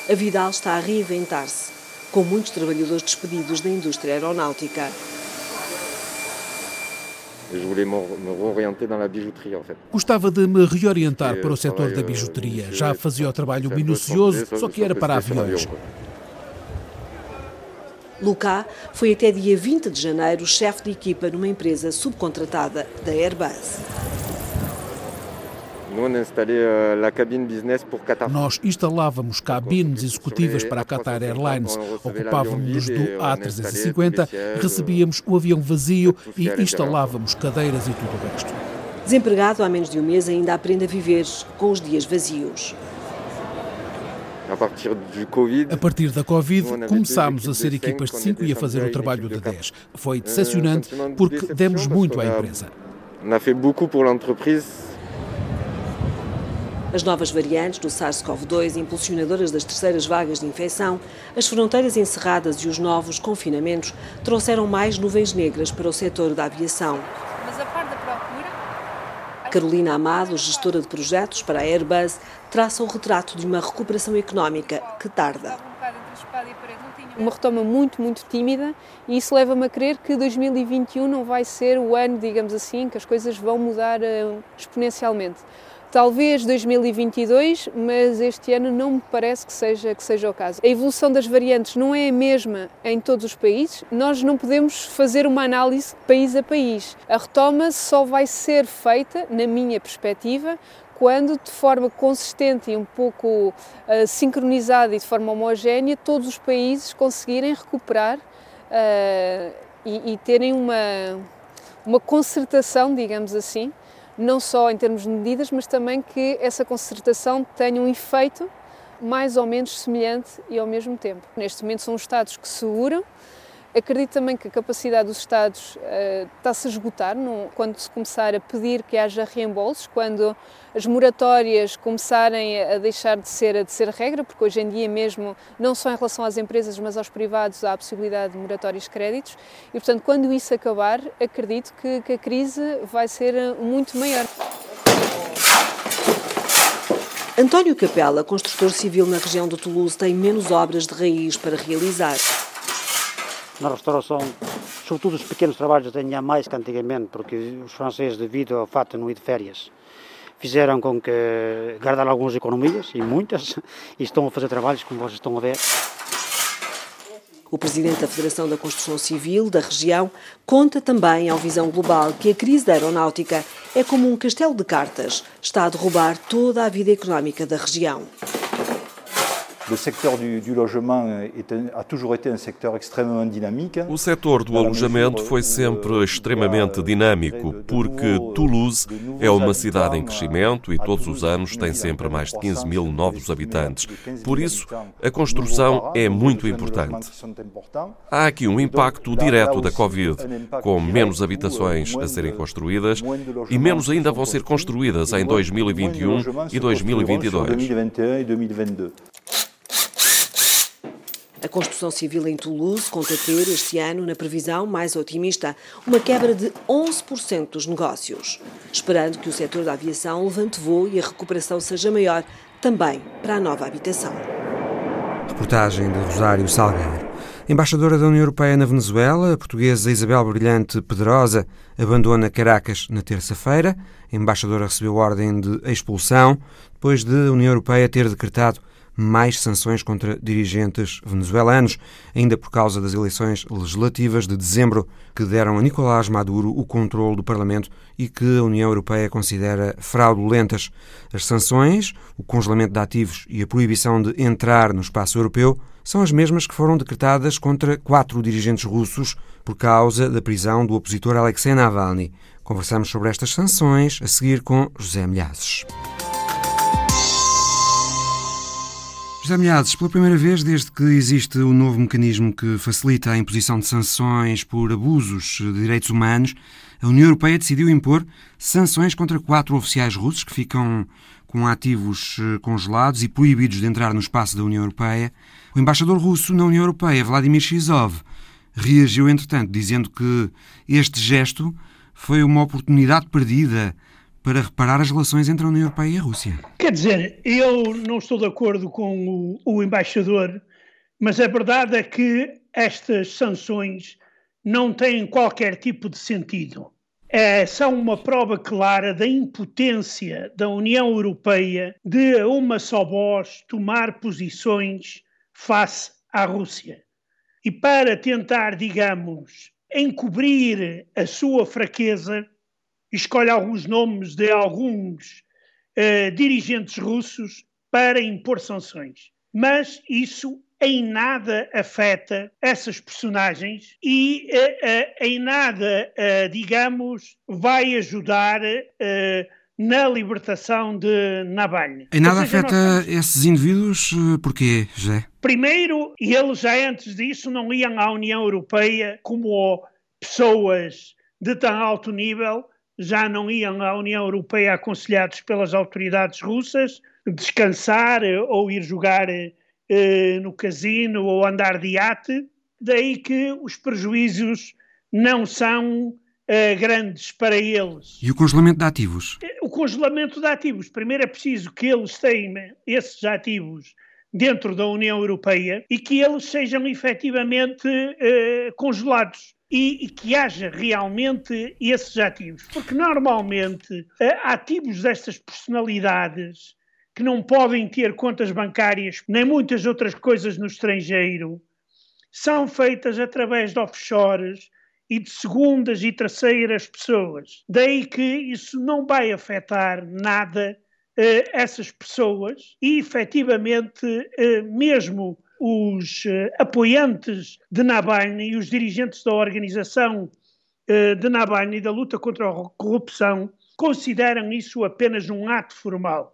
A Vidal está a reinventar-se, com muitos trabalhadores despedidos da indústria aeronáutica. Gostava de me reorientar para o setor da bijuteria. Já fazia o trabalho minucioso, só que era para aviões. Lucas foi até dia 20 de janeiro chefe de equipa numa empresa subcontratada da Airbus. Nós instalávamos cabines executivas para a Qatar Airlines, ocupávamos-nos do A350, recebíamos o avião vazio e instalávamos cadeiras e tudo o resto. Desempregado há menos de um mês, ainda aprende a viver com os dias vazios. A partir da Covid, começámos a ser equipas de 5 e a fazer o trabalho de 10. Foi decepcionante porque demos muito à empresa. As novas variantes do SARS-CoV-2, impulsionadoras das terceiras vagas de infecção, as fronteiras encerradas e os novos confinamentos trouxeram mais nuvens negras para o setor da aviação. Mas a parte da procura. Carolina Amado, gestora de projetos para a Airbus, traça o retrato de uma recuperação económica que tarda. Uma retoma muito, muito tímida, e isso leva-me a crer que 2021 não vai ser o ano, digamos assim, que as coisas vão mudar uh, exponencialmente. Talvez 2022, mas este ano não me parece que seja, que seja o caso. A evolução das variantes não é a mesma em todos os países, nós não podemos fazer uma análise país a país. A retoma só vai ser feita, na minha perspectiva, quando de forma consistente e um pouco uh, sincronizada e de forma homogénea todos os países conseguirem recuperar uh, e, e terem uma, uma concertação, digamos assim, não só em termos de medidas, mas também que essa concertação tenha um efeito mais ou menos semelhante e ao mesmo tempo. Neste momento são os Estados que seguram. Acredito também que a capacidade dos Estados uh, está-se a esgotar no, quando se começar a pedir que haja reembolsos, quando as moratórias começarem a deixar de ser, de ser regra, porque hoje em dia mesmo, não só em relação às empresas, mas aos privados, há a possibilidade de moratórias de créditos e, portanto, quando isso acabar, acredito que, que a crise vai ser eh, muito maior. António Capela, construtor civil na região de Toulouse, tem menos obras de raiz para realizar na restauração, sobretudo os pequenos trabalhos, tenha mais que antigamente, porque os franceses, devido ao fato de não ir de férias, fizeram com que guardaram algumas economias, e muitas, e estão a fazer trabalhos como vocês estão a ver. O presidente da Federação da Construção Civil da região conta também ao Visão Global que a crise da aeronáutica é como um castelo de cartas, está a derrubar toda a vida económica da região. O setor do alojamento foi sempre extremamente dinâmico, porque Toulouse é uma cidade em crescimento e todos os anos tem sempre mais de 15 mil novos habitantes. Por isso, a construção é muito importante. Há aqui um impacto direto da Covid, com menos habitações a serem construídas e menos ainda vão ser construídas em 2021 e 2022. A construção civil em Toulouse conta ter, este ano, na previsão mais otimista, uma quebra de 11% dos negócios, esperando que o setor da aviação levante voo e a recuperação seja maior também para a nova habitação. Reportagem de Rosário Salgueiro. Embaixadora da União Europeia na Venezuela, a portuguesa Isabel Brilhante Pedrosa abandona Caracas na terça-feira. A embaixadora recebeu ordem de expulsão depois de a União Europeia ter decretado mais sanções contra dirigentes venezuelanos, ainda por causa das eleições legislativas de dezembro que deram a Nicolás Maduro o controle do Parlamento e que a União Europeia considera fraudulentas. As sanções, o congelamento de ativos e a proibição de entrar no espaço europeu são as mesmas que foram decretadas contra quatro dirigentes russos por causa da prisão do opositor Alexei Navalny. Conversamos sobre estas sanções a seguir com José Milhazes. José Milhazes, pela primeira vez desde que existe o novo mecanismo que facilita a imposição de sanções por abusos de direitos humanos, a União Europeia decidiu impor sanções contra quatro oficiais russos que ficam com ativos eh, congelados e proibidos de entrar no espaço da União Europeia. O embaixador russo na União Europeia, Vladimir Shizov, reagiu entretanto, dizendo que este gesto foi uma oportunidade perdida para reparar as relações entre a União Europeia e a Rússia. Quer dizer, eu não estou de acordo com o, o embaixador, mas a verdade é que estas sanções não têm qualquer tipo de sentido. É, são uma prova clara da impotência da União Europeia de, a uma só voz, tomar posições face à Rússia. E para tentar, digamos, encobrir a sua fraqueza, escolhe alguns nomes de alguns uh, dirigentes russos para impor sanções. Mas isso em nada afeta essas personagens e uh, uh, em nada, digamos, vai ajudar na libertação de Navalny. Em nada seja, afeta esses indivíduos? Porquê, José? Primeiro, eles já antes disso não iam à União Europeia como pessoas de tão alto nível já não iam à União Europeia aconselhados pelas autoridades russas descansar eh, ou ir jogar eh, no casino ou andar de iate, daí que os prejuízos não são eh, grandes para eles. E o congelamento de ativos? Eh, o congelamento de ativos. Primeiro é preciso que eles tenham esses ativos dentro da União Europeia e que eles sejam efetivamente eh, congelados e, e, que haja realmente esses ativos. Porque normalmente eh, ativos destas personalidades que não podem ter contas bancárias nem muitas outras coisas no estrangeiro são feitas através de offshores e de segundas e terceiras pessoas. Daí que isso não vai afetar nada uh, essas pessoas e efetivamente uh, mesmo os uh, apoiantes de Navalny e os dirigentes da organização uh, de Navalny da luta contra a corrupção consideram isso apenas um ato formal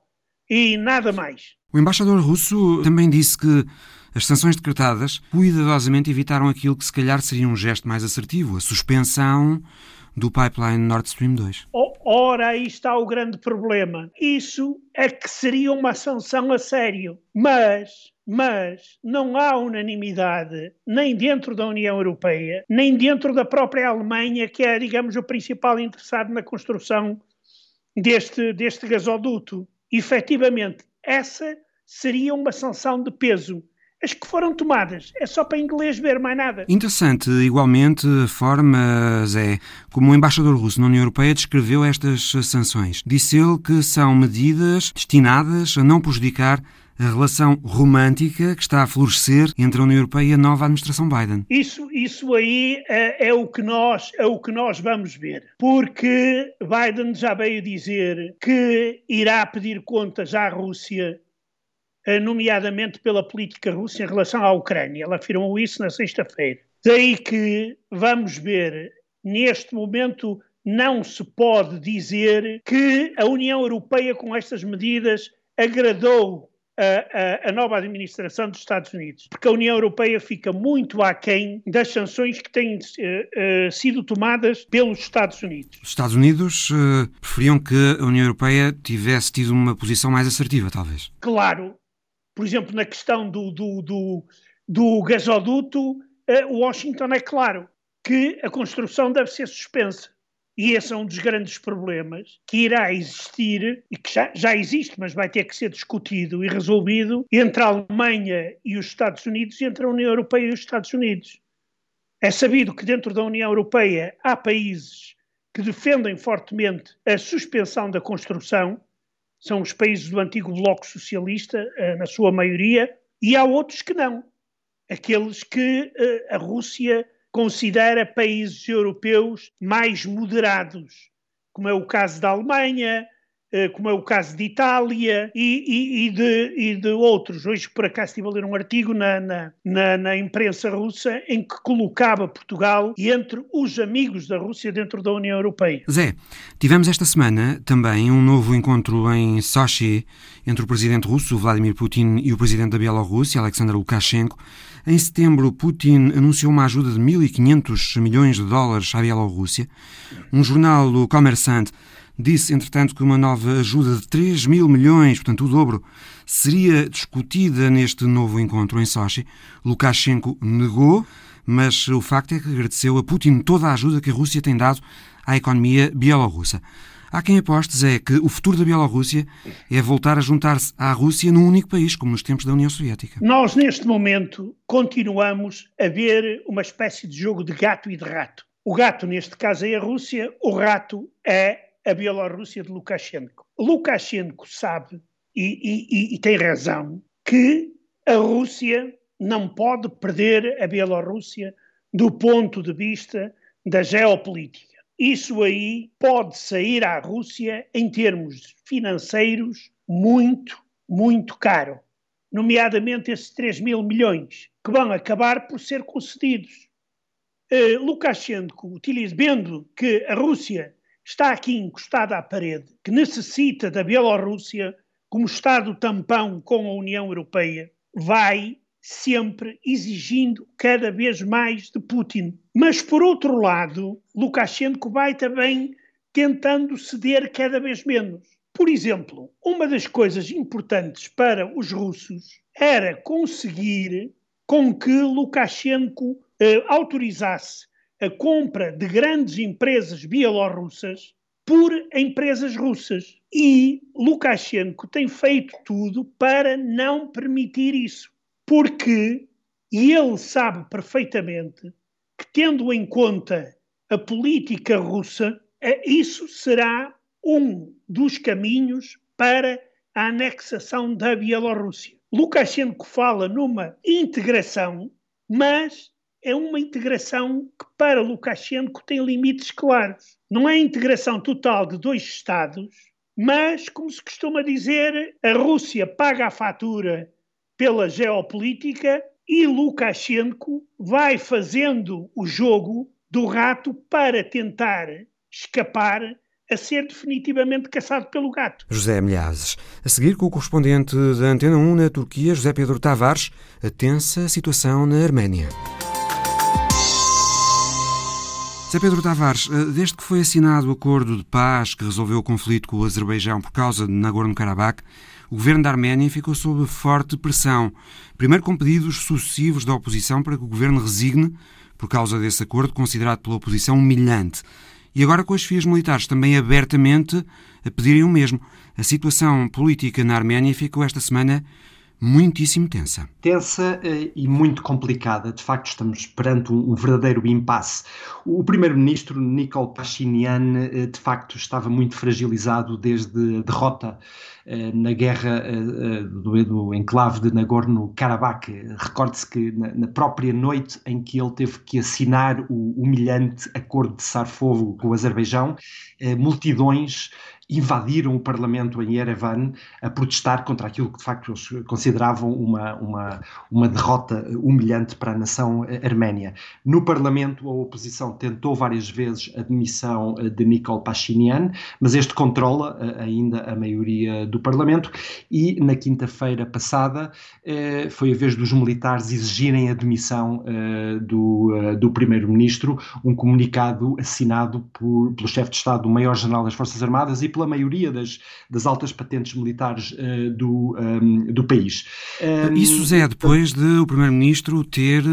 e nada mais. O embaixador russo também disse que as sanções decretadas cuidadosamente evitaram aquilo que se calhar seria um gesto mais assertivo, a suspensão do pipeline Nord Stream 2. Ora, aí está o grande problema. Isso é que seria uma sanção a sério. Mas mas não há unanimidade nem dentro da União Europeia, nem dentro da própria Alemanha, que é, digamos, o principal interessado na construção deste, deste gasoduto. Efetivamente, essa seria uma sanção de peso. As que foram tomadas é só para inglês ver mais nada. Interessante, igualmente, a forma, Zé, como o embaixador russo na União Europeia descreveu estas sanções. Disse ele que são medidas destinadas a não prejudicar a relação romântica que está a florescer entre a União Europeia e a nova administração Biden. Isso, isso aí é, é, o que nós, é o que nós vamos ver, porque Biden já veio dizer que irá pedir contas à Rússia, nomeadamente pela política russa em relação à Ucrânia. Ela afirmou isso na sexta-feira. Daí que vamos ver, neste momento, não se pode dizer que a União Europeia, com estas medidas, agradou a, a, nova administração dos Estados Unidos, porque a União Europeia fica muito aquém das sanções que têm uh, uh, sido tomadas pelos Estados Unidos. Os Estados Unidos uh, preferiam que a União Europeia tivesse tido uma posição mais assertiva, talvez. Claro. Por exemplo, na questão do, do, do, do gasoduto, Washington é claro que a construção deve ser suspensa. E esse é um dos grandes problemas que irá existir e que já, já existe, mas vai ter que ser discutido e resolvido entre a Alemanha e os Estados Unidos e entre a União Europeia e os Estados Unidos. É sabido que dentro da União Europeia há países que defendem fortemente a suspensão da construção, são os países do antigo Bloco Socialista, eh, na sua maioria, e há outros que não. Aqueles que eh, a Rússia considera países europeus mais moderados, como é o caso da Alemanha, como é o caso de Itália e, e, e, de, e de, outros. Hoje, por acaso, estive a ler um artigo na, na, na, na, imprensa russa em que colocava Portugal entre os amigos da Rússia dentro da União Europeia. Zé, tivemos esta semana também um novo encontro em Sochi entre o presidente russo, Vladimir Putin, e o presidente da Bielorrússia, Alexander Lukashenko. Em setembro, Putin anunciou uma ajuda de 1.500 milhões de dólares à Bielorrússia. Um jornal, o Kommersant, Disse, entretanto, que uma nova ajuda de 3 mil milhões, portanto o dobro, seria discutida neste novo encontro em Sochi. Lukashenko negou, mas o facto é que agradeceu a Putin toda a ajuda que a Rússia tem dado à economia bielorrussa. Há quem aposte, é que o futuro da Bielorrússia é voltar a juntar-se à Rússia num único país, como nos tempos da União Soviética. Nós, neste momento, continuamos a ver uma espécie de jogo de gato e de rato. O gato, neste caso, é a Rússia, o rato é a Bielorrússia de Lukashenko. Lukashenko sabe, e, e, e tem razão, que a Rússia não pode perder a Bielorrússia do ponto de vista da geopolítica. Isso aí pode sair à Rússia em termos financeiros muito, muito caro. Nomeadamente esses 3 mil milhões, que vão acabar por ser concedidos. Uh, Lukashenko, utilizando que a Rússia está aqui encostada à parede, que necessita da Bielorrússia como Estado tampão com a União Europeia, vai sempre exigindo cada vez mais de Putin. Mas, por outro lado, Lukashenko vai também tentando ceder cada vez menos. Por exemplo, uma das coisas importantes para os russos era conseguir com que Lukashenko eh, autorizasse a compra de grandes empresas bielorrussas por empresas russas. E Lukashenko tem feito tudo para não permitir isso. Porque ele sabe perfeitamente que, tendo em conta a política russa, é, isso será um dos caminhos para a anexação da Bielorrússia. Lukashenko fala numa integração, mas é uma integração que, para Lukashenko, tem limites claros. Não é a integração total de dois Estados, mas, como se costuma dizer, a Rússia paga a fatura pela geopolítica e Lukashenko vai fazendo o jogo do rato para tentar escapar a ser definitivamente caçado pelo gato. José Milhazes. A seguir com o correspondente da Antena 1 na Turquia, José Pedro Tavares, a tensa situação na Arménia. Zé Pedro Tavares, eh, desde que foi assinado o acordo de paz que resolveu o conflito com o Azerbaijão por causa de Nagorno-Karabakh, o governo da Arménia ficou sob forte pressão. Primeiro com pedidos sucessivos da oposição para que o governo resigne por causa desse acordo considerado pela oposição humilhante. E agora com as fias militares também abertamente a pedirem o mesmo. A situação política na Arménia ficou esta semana muitíssimo tensa. Tensa uh, e muito complicada. De facto, estamos perante um, um verdadeiro impasse. O primeiro-ministro Nikol Pashinyan, uh, de facto, estava muito fragilizado desde a derrota uh, na guerra do, do, enclave de Nagorno-Karabakh. Recorde-se que na, na, própria noite em que ele teve que assinar o humilhante acordo de cessar-fogo com o Azerbaijão, multidões invadiram o Parlamento em Yerevan a protestar contra aquilo que de facto eles consideravam uma, uma, uma derrota humilhante para a nação arménia. No Parlamento, a oposição tentou várias vezes a demissão eh, de Nikol Pashinyan, mas este controla eh, ainda a maioria do Parlamento e na quinta-feira passada eh, foi a vez dos militares exigirem a demissão do, do primeiro-ministro, um comunicado assinado por, pelo chefe de Estado, o maior-general das Forças Armadas e pela maioria das, das altas patentes militares uh, do, um, do país. Um, Isso, Zé, depois de o Primeiro-Ministro ter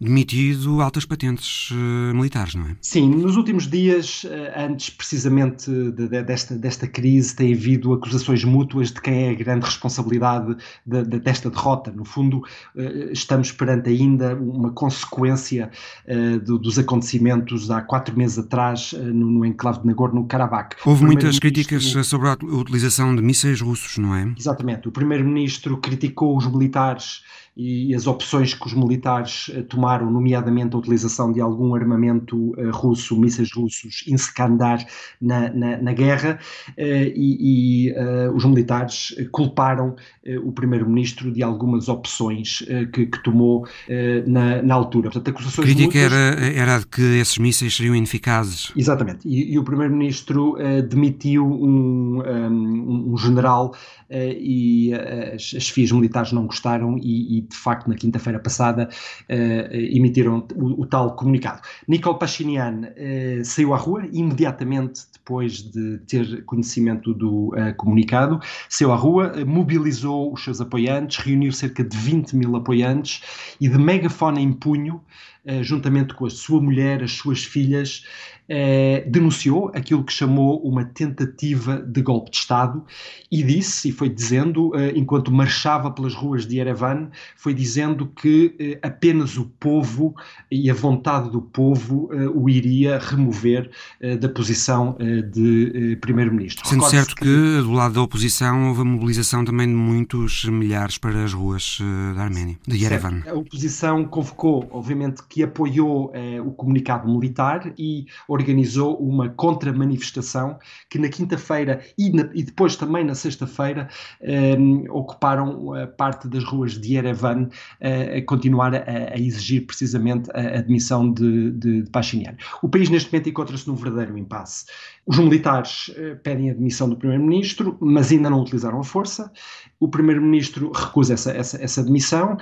demitido altas patentes uh, militares, não é? Sim, nos últimos dias, uh, antes precisamente de, de, desta, desta crise, tem havido acusações mútuas de quem é a grande responsabilidade de, desta derrota. No fundo, uh, estamos perante ainda uma consequência do, dos acontecimentos há quatro meses atrás no, no enclave de Nagorno-Karabakh. Houve muitas críticas sobre a utilização de mísseis russos, não é? Exatamente. O primeiro-ministro criticou os militares e as opções que os militares tomaram confirmaram, nomeadamente, a utilização de algum armamento russo, mísseis russos, Iskander, na, na, na guerra, e, e os militares culparam o primeiro-ministro de algumas opções que, que tomou na, na altura. Portanto, acusações a crítica muitas... era, era de que esses mísseis seriam ineficazes. Exatamente. E, e o primeiro-ministro demitiu um, um, um general e as, as FIAs militares não gostaram e, e de facto na quinta-feira passada emitiram o, o, tal comunicado. Nicole Pashinyan saiu à rua imediatamente depois de ter conhecimento do comunicado, saiu à rua, mobilizou os seus apoiantes, reuniu cerca de 20 mil apoiantes e de megafone em punho, juntamente com a sua mulher, as suas filhas, eh, denunciou aquilo que chamou uma tentativa de golpe de Estado e disse, e foi dizendo, eh, enquanto marchava pelas ruas de Yerevan, foi dizendo que eh, apenas o povo e a vontade do povo eh, o iria remover eh, da posição eh, de primeiro-ministro. Sendo certo que, que, do lado da oposição, houve a mobilização também de muitos milhares para as ruas da Arménia, de Yerevan. Certo. A oposição convocou, obviamente, que apoiou o comunicado militar e organizou uma contra-manifestação que na quinta-feira e, e, depois também na sexta-feira um, ocuparam uh, parte das ruas de Yerevan uh, a continuar a, a, exigir precisamente a admissão de, de, de Pashinyan. O país neste momento encontra-se num verdadeiro impasse. Os militares uh, pedem a admissão do primeiro-ministro, mas ainda não utilizaram a força. O primeiro-ministro recusa essa, essa, essa admissão.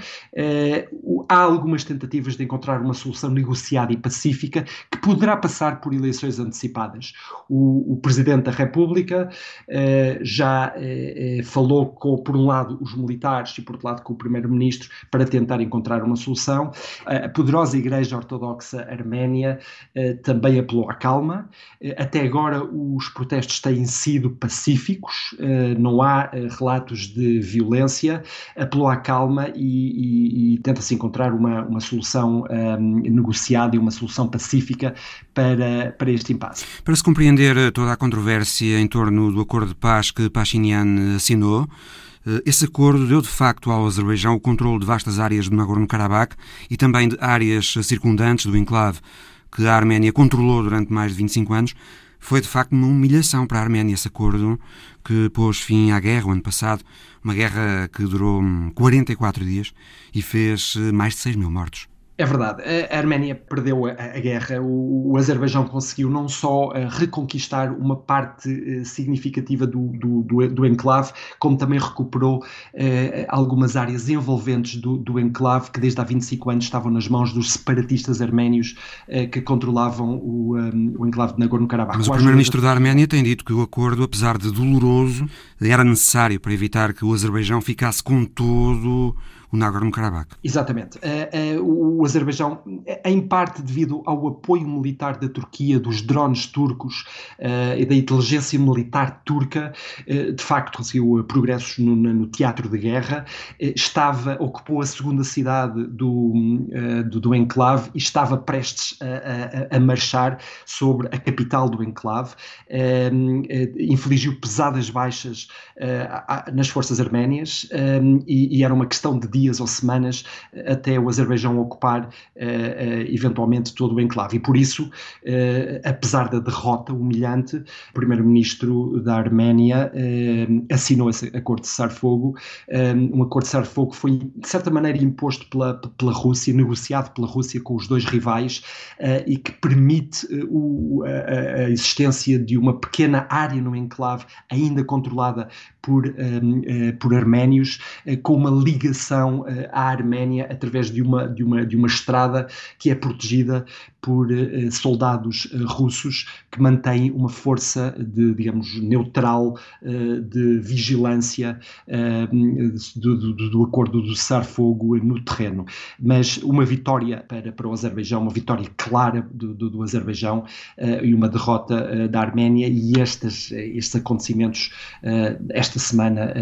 há algumas tentativas de encontrar uma solução negociada e pacífica que poderá passar por eleições antecipadas. O, o Presidente da República eh, já eh, eh, falou com, por um lado, os militares e, por outro lado, com o Primeiro-Ministro para tentar encontrar uma solução. A poderosa Igreja Ortodoxa Arménia eh, também apelou à calma. Eh, até agora, os protestos têm sido pacíficos, eh, não há relatos de violência. Apelou à calma e, e, e tenta-se encontrar uma, uma solução um, negociada e uma solução pacífica para para, este impasse. Para se compreender eh, toda a controvérsia em torno do acordo de paz que Pashinyan assinou, eh, esse acordo deu de facto ao Azerbaijão o controle de vastas áreas do Nagorno-Karabakh e também de áreas circundantes do enclave que a Arménia controlou durante mais de 25 anos. Foi de facto uma humilhação para a Arménia esse acordo que pôs fim à guerra o ano passado, uma guerra que durou 44 hum, dias e fez eh, mais de 6 mil mortos. É verdade, a Arménia perdeu a, a guerra, o, o, Azerbaijão conseguiu não só uh, reconquistar uma parte uh, significativa do, do, do, do, enclave, como também recuperou uh, algumas áreas envolventes do, do enclave que desde há 25 anos estavam nas mãos dos separatistas arménios que controlavam o, um, o enclave de Nagorno-Karabakh. Mas o primeiro-ministro da Arménia tem dito que o acordo, apesar de doloroso, era necessário para evitar que o Azerbaijão ficasse com todo Nagorno-Karabakh. Exatamente. Uh, uh, o Azerbaijão, em parte devido ao apoio militar da Turquia, dos drones turcos e da inteligência militar turca, de facto conseguiu progressos no, no, teatro de guerra, estava, ocupou a segunda cidade do, do, do enclave e estava prestes a, a, a, marchar sobre a capital do enclave, infligiu pesadas baixas nas forças arménias e, e era uma questão de dias ou semanas eh, até o Azerbaijão ocupar uh, uh, eventualmente todo o enclave. E por isso, apesar da derrota humilhante, o primeiro-ministro da Arménia assinou esse acordo de cessar-fogo. Um acordo de cessar-fogo foi, de certa maneira, imposto pela, pela Rússia, negociado pela Rússia com os dois rivais e que permite o, a, a existência de uma pequena área no enclave ainda controlada por, um, uh, por arménios, uh, com uma ligação uh, à Arménia através de uma, de, uma, de uma estrada que é protegida por uh, soldados uh, russos que mantêm uma força de, digamos, neutral de vigilância do, do, do, acordo do cessar-fogo no terreno. Mas uma vitória para, para o Azerbaijão, uma vitória clara do, do, do Azerbaijão e uma derrota da Arménia e estes, estes acontecimentos esta semana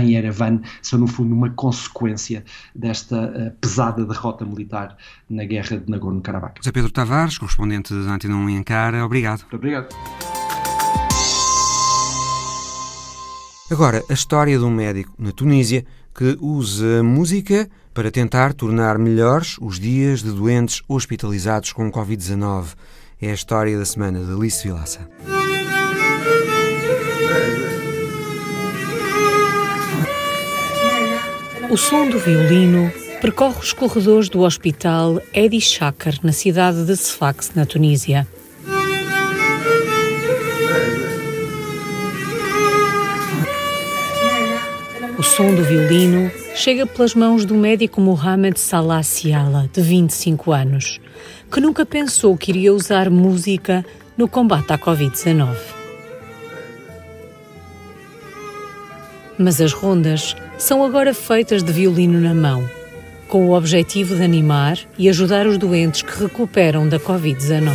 em Yerevan são no fundo uma consequência desta pesada derrota militar na guerra de Nagorno-Karabakh. Pedro Tavares, correspondente da Antena 1 em Ankara. Obrigado. Muito obrigado. Agora, a história de um médico na Tunísia que usa música para tentar tornar melhores os dias de doentes hospitalizados com Covid-19. É a história da semana de Alice Vilaça. O som do violino percorre os corredores do hospital Edi Shakar, na cidade de Sfax, na Tunísia. O som do violino chega pelas mãos do médico Mohamed Salah Siala, de 25 anos, que nunca pensou que iria usar música no combate à Covid-19. Mas as rondas são agora feitas de violino na mão, com o objetivo de animar e ajudar os doentes que recuperam da Covid-19.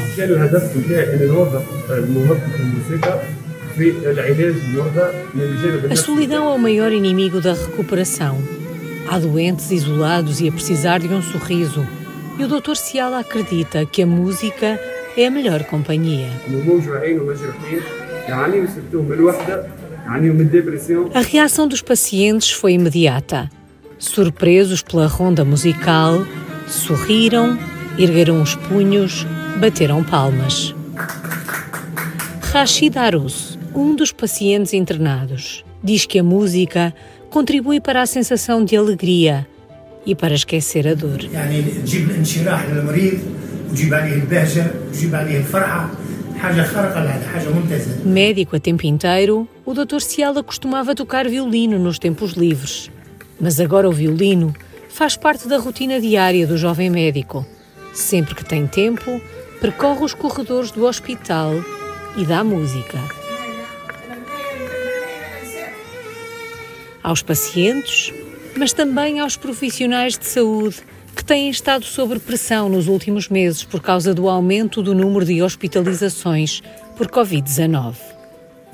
A solidão é o maior inimigo da recuperação. Há doentes isolados e a precisar de um sorriso. E o Dr. Ciala acredita que a música é a melhor companhia. A reação dos pacientes foi imediata. Surpresos pela ronda musical, sorriram, ergueram os punhos, bateram palmas. Rashid Arus, um dos pacientes internados, diz que a música contribui para a sensação de alegria e para esquecer a dor. Médico a tempo inteiro, o Dr. Ciala costumava tocar violino nos tempos livres. Mas agora o violino faz parte da rotina diária do jovem médico. Sempre que tem tempo, percorre os corredores do hospital e dá música. Aos pacientes, mas também aos profissionais de saúde que têm estado sob pressão nos últimos meses por causa do aumento do número de hospitalizações por Covid-19.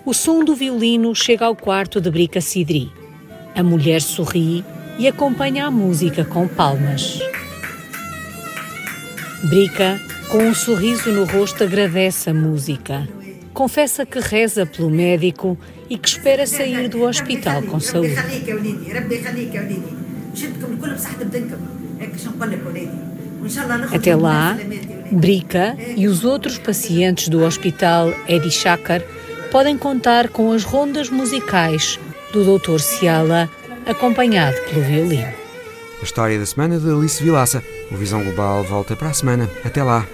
O som do violino chega ao quarto de Brica Sidri. A mulher sorri e acompanha a música com palmas. Brica, com um sorriso no rosto, agradece a música. Confessa que reza pelo médico e que espera sair do hospital com saúde. Até lá, Brica e os outros pacientes do hospital Edi Shakar podem contar com as rondas musicais do Dr. Ciala, acompanhado pelo violino. A história da semana de Alice Vilaça. O Visão Global volta para a semana. Até lá.